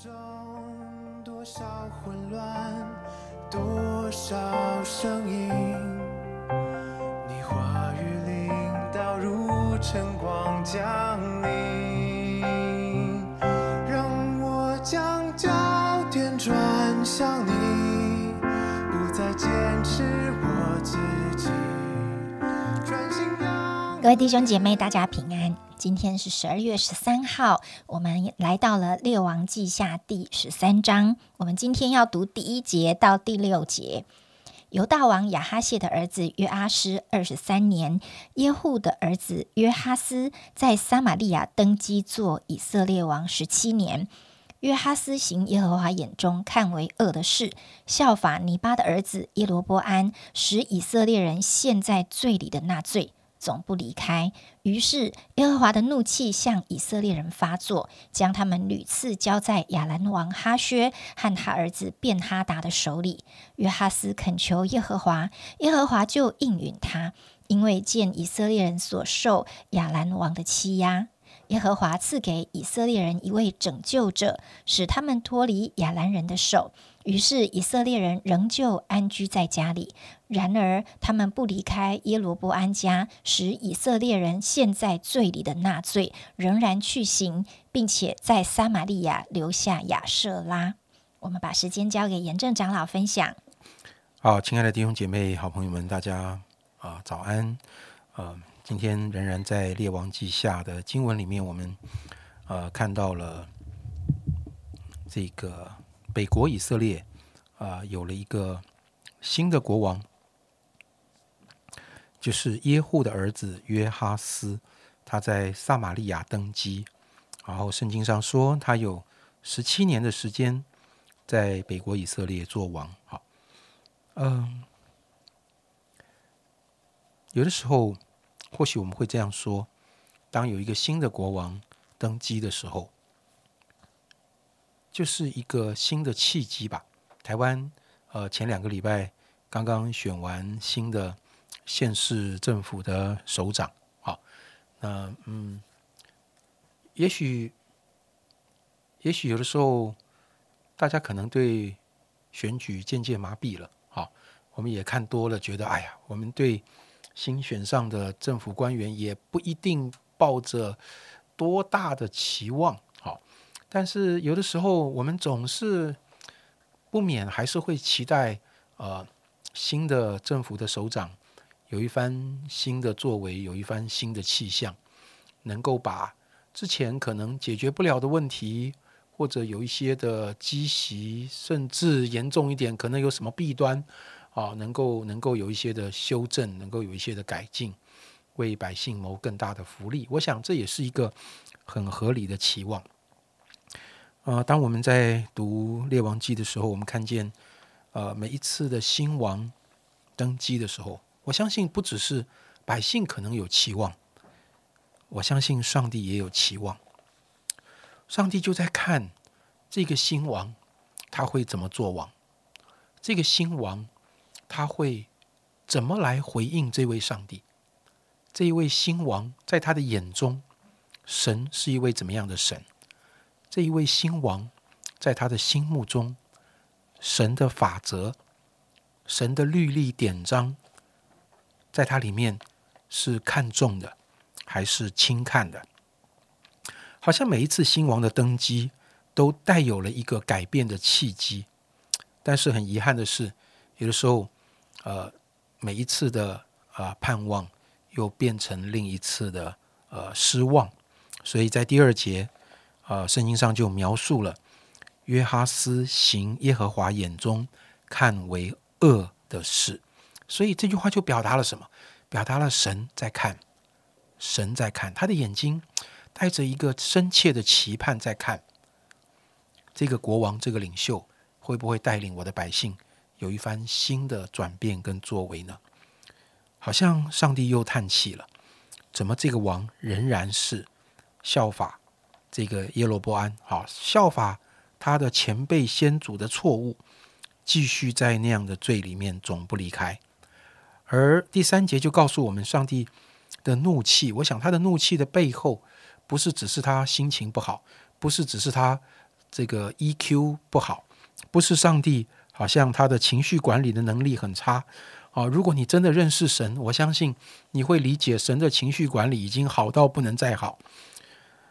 中多少混乱，多少声音，你话语领导如晨光降临，让我将焦点转向你，不再坚持我自己，专心让各位弟兄姐妹，大家平安。今天是十二月十三号，我们来到了《列王记下》第十三章。我们今天要读第一节到第六节。犹大王亚哈谢的儿子约阿施二十三年，耶户的儿子约哈斯在撒玛利亚登基做以色列王十七年。约哈斯行耶和华眼中看为恶的事，效法尼巴的儿子耶罗波安，使以色列人陷在罪里的那罪。总不离开。于是耶和华的怒气向以色列人发作，将他们屡次交在亚兰王哈薛和他儿子便哈达的手里。约哈斯恳求耶和华，耶和华就应允他，因为见以色列人所受亚兰王的欺压。耶和华赐给以色列人一位拯救者，使他们脱离亚兰人的手。于是以色列人仍旧安居在家里。然而他们不离开耶罗波安家，使以色列人陷在罪里的那罪仍然去行，并且在撒玛利亚留下亚瑟拉。我们把时间交给严正长老分享。好，亲爱的弟兄姐妹、好朋友们，大家啊、早安。呃，今天仍然在列王记下的经文里面，我们呃看到了这个北国以色列啊、有了一个新的国王，就是耶户的儿子约哈斯，他在撒玛利亚登基，然后圣经上说他有十七年的时间在北国以色列做王。好。嗯，有的时候，或许我们会这样说：当有一个新的国王登基的时候，就是一个新的契机吧。台湾呃前两个礼拜刚刚选完新的县市政府的首长，好，那嗯，也许也许有的时候大家可能对选举渐渐麻痹了。好，我们也看多了，觉得哎呀，我们对新选上的政府官员也不一定抱着多大的期望。但是有的时候我们总是不免还是会期待，呃，新的政府的首长有一番新的作为，有一番新的气象，能够把之前可能解决不了的问题。或者有一些的积习，甚至严重一点，可能有什么弊端啊，能够能够有一些的修正，能够有一些的改进，为百姓谋更大的福利。我想这也是一个很合理的期望。呃，当我们在读列王记的时候，我们看见呃每一次的新王登基的时候，我相信不只是百姓可能有期望，我相信上帝也有期望。上帝就在看这个新王他会怎么做王，这个新王他会怎么来回应这位上帝？这一位新王在他的眼中，神是一位怎么样的神？这一位新王在他的心目中，神的法则、神的律例典章，在他里面是看重的，还是轻看的？好像每一次新王的登基，都带有了一个改变的契机，但是很遗憾的是，有的时候，呃，每一次的、呃、盼望，又变成另一次的呃失望。所以在第二节，呃，圣经上就描述了约哈斯行耶和华眼中看为恶的事。所以这句话就表达了什么？表达了神在看，神在看，他的眼睛。带着一个深切的期盼，在看这个国王、这个领袖会不会带领我的百姓有一番新的转变跟作为呢？好像上帝又叹气了，怎么这个王仍然是效法这个耶罗波安？好，效法他的前辈先祖的错误，继续在那样的罪里面总不离开。而第三节就告诉我们，上帝的怒气，我想他的怒气的背后。不是只是他心情不好，不是只是他这个 EQ 不好，不是上帝好像他的情绪管理的能力很差啊。如果你真的认识神，我相信你会理解神的情绪管理已经好到不能再好。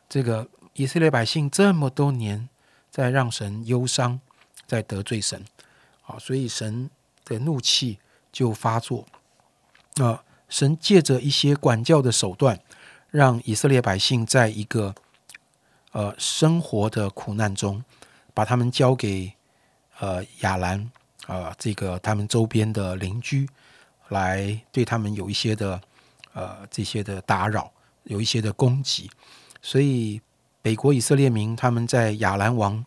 这个以色列百姓这么多年在让神忧伤，在得罪神，啊，所以神的怒气就发作。啊，神借着一些管教的手段，让以色列百姓在一个呃生活的苦难中，把他们交给呃亚兰啊，这个他们周边的邻居，来对他们有一些的呃这些的打扰，有一些的攻击。所以北国以色列民他们在亚兰王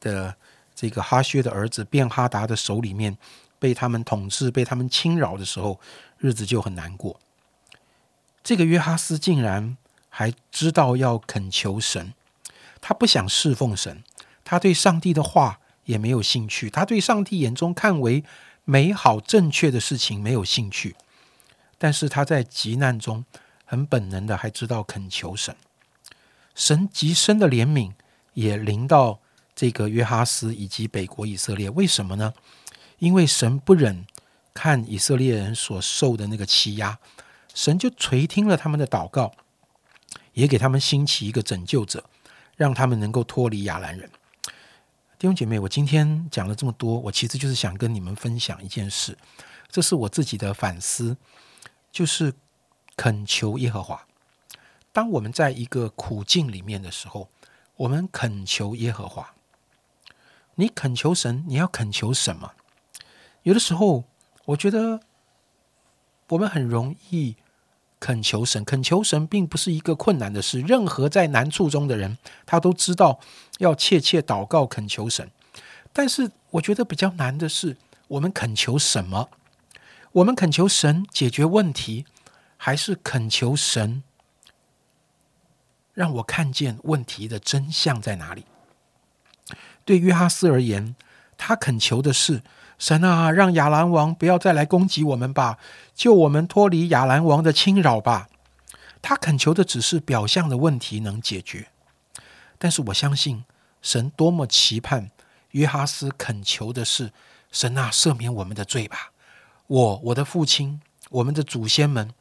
的这个哈薛的儿子便哈达的手里面被他们统治、被他们侵扰的时候。日子就很难过。这个约哈斯竟然还知道要恳求神，他不想侍奉神，他对上帝的话也没有兴趣，他对上帝眼中看为美好正确的事情没有兴趣。但是他在急难中很本能的还知道恳求神，神极深的怜悯也临到这个约哈斯以及北国以色列。为什么呢？因为神不忍。看以色列人所受的那个欺压，神就垂听了他们的祷告，也给他们兴起一个拯救者，让他们能够脱离亚兰人。弟兄姐妹，我今天讲了这么多，我其实就是想跟你们分享一件事，这是我自己的反思，就是恳求耶和华。当我们在一个苦境里面的时候，我们恳求耶和华。你恳求神，你要恳求什么？有的时候。我觉得我们很容易恳求神，恳求神并不是一个困难的事。任何在难处中的人，他都知道要切切祷告恳求神。但是，我觉得比较难的是，我们恳求什么？我们恳求神解决问题，还是恳求神让我看见问题的真相在哪里？对约哈斯而言，他恳求的是。神啊，让亚兰王不要再来攻击我们吧，救我们脱离亚兰王的侵扰吧。他恳求的只是表象的问题能解决，但是我相信神多么期盼约哈斯恳求的是：神啊，赦免我们的罪吧。我、我的父亲、我们的祖先们，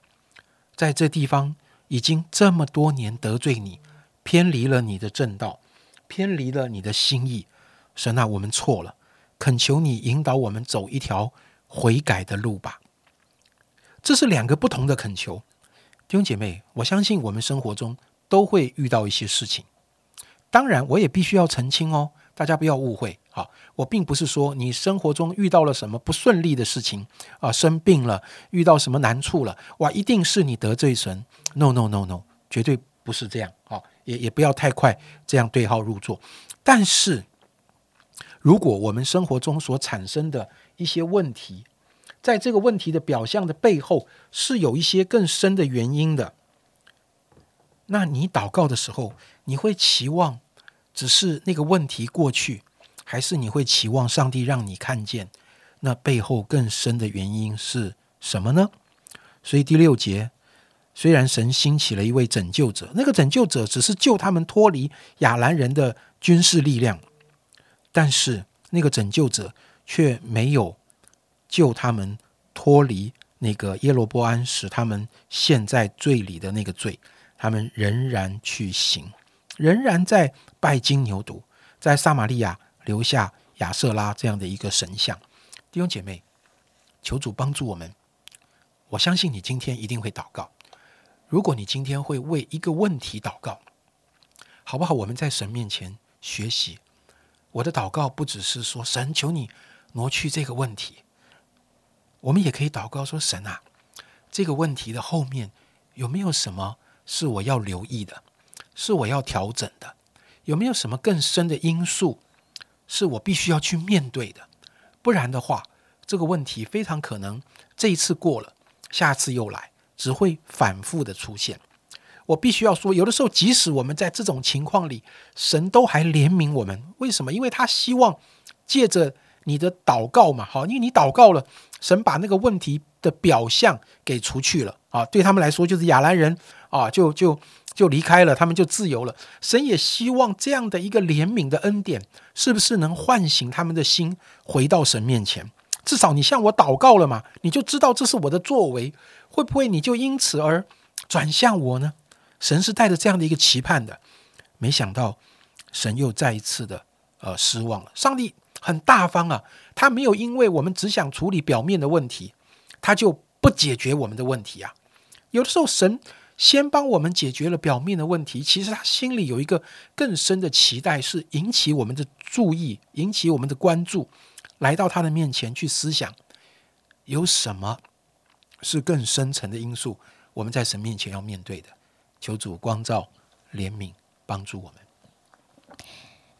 在这地方已经这么多年得罪你，偏离了你的正道，偏离了你的心意。神啊，我们错了。恳求你引导我们走一条悔改的路吧。这是两个不同的恳求，弟兄姐妹，我相信我们生活中都会遇到一些事情。当然，我也必须要澄清哦，大家不要误会。好，我并不是说你生活中遇到了什么不顺利的事情啊，生病了，遇到什么难处了，哇，一定是你得罪神。No，No，No，No，绝对不是这样。好，也也不要太快这样对号入座。但是。如果我们生活中所产生的一些问题，在这个问题的表象的背后是有一些更深的原因的，那你祷告的时候，你会期望只是那个问题过去，还是你会期望上帝让你看见那背后更深的原因是什么呢？所以第六节，虽然神兴起了一位拯救者，那个拯救者只是救他们脱离亚兰人的军事力量。但是那个拯救者却没有救他们脱离那个耶罗波安使他们陷在罪里的那个罪，他们仍然去行，仍然在拜金牛犊，在撒玛利亚留下亚瑟拉这样的一个神像。弟兄姐妹，求主帮助我们。我相信你今天一定会祷告。如果你今天会为一个问题祷告，好不好？我们在神面前学习。我的祷告不只是说神求你挪去这个问题，我们也可以祷告说神啊，这个问题的后面有没有什么是我要留意的，是我要调整的？有没有什么更深的因素是我必须要去面对的？不然的话，这个问题非常可能这一次过了，下次又来，只会反复的出现。我必须要说，有的时候，即使我们在这种情况里，神都还怜悯我们。为什么？因为他希望借着你的祷告嘛，好，因为你祷告了，神把那个问题的表象给除去了啊。对他们来说，就是亚兰人啊，就就就离开了，他们就自由了。神也希望这样的一个怜悯的恩典，是不是能唤醒他们的心，回到神面前？至少你向我祷告了嘛，你就知道这是我的作为。会不会你就因此而转向我呢？神是带着这样的一个期盼的，没想到神又再一次的呃失望了。上帝很大方啊，他没有因为我们只想处理表面的问题，他就不解决我们的问题啊。有的时候神。先帮我们解决了表面的问题，其实他心里有一个更深的期待，是引起我们的注意，引起我们的关注，来到他的面前去思想，有什么是更深层的因素，我们在神面前要面对的。求主光照、怜悯、帮助我们。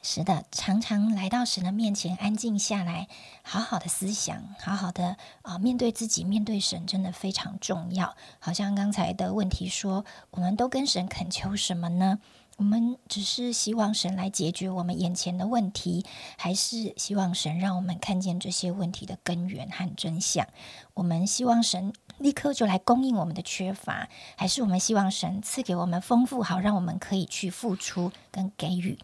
是的，常常来到神的面前，安静下来，好好的思想，好好的啊，面对自己，面对神，真的非常重要。好像刚才的问题说，我们都跟神恳求什么呢？我们只是希望神来解决我们眼前的问题，还是希望神让我们看见这些问题的根源和真相？我们希望神立刻就来供应我们的缺乏，还是我们希望神赐给我们丰富，好让我们可以去付出跟给予？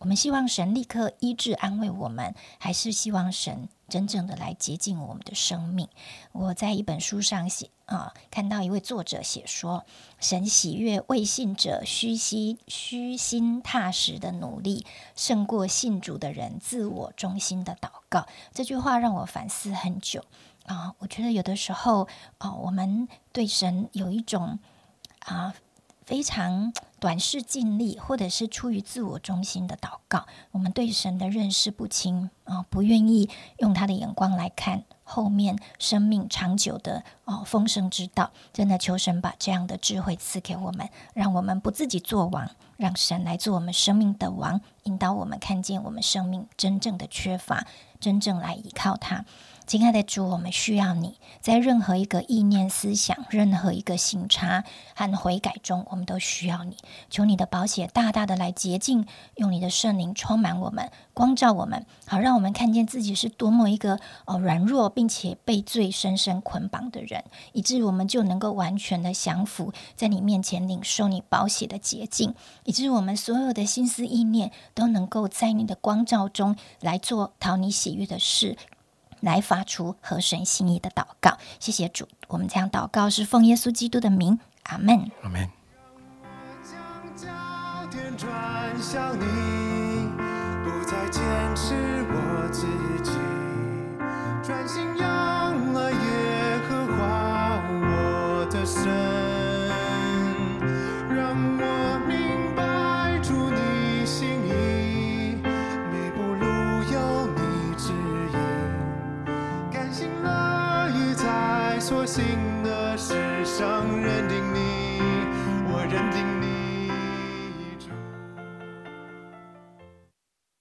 我们希望神立刻医治安慰我们，还是希望神真正的来接近我们的生命？我在一本书上写啊，看到一位作者写说，神喜悦未信者虚心虚心踏实的努力，胜过信主的人自我中心的祷告。这句话让我反思很久啊。我觉得有的时候啊，我们对神有一种啊。非常短视、尽力，或者是出于自我中心的祷告，我们对神的认识不清啊，不愿意用他的眼光来看后面生命长久的哦丰盛之道。真的求神把这样的智慧赐给我们，让我们不自己做王，让神来做我们生命的王，引导我们看见我们生命真正的缺乏，真正来依靠他。亲爱的主，我们需要你在任何一个意念、思想、任何一个行差和悔改中，我们都需要你。求你的宝血大大的来洁净，用你的圣灵充满我们，光照我们，好让我们看见自己是多么一个哦软弱，并且被罪深深捆绑的人，以致我们就能够完全的降服在你面前，领受你宝血的洁净，以致我们所有的心思意念都能够在你的光照中来做讨你喜悦的事。来发出合神心意的祷告，谢谢主。我们这样祷告是奉耶稣基督的名，阿门。阿门。转向你，不再坚持我自己，专心要。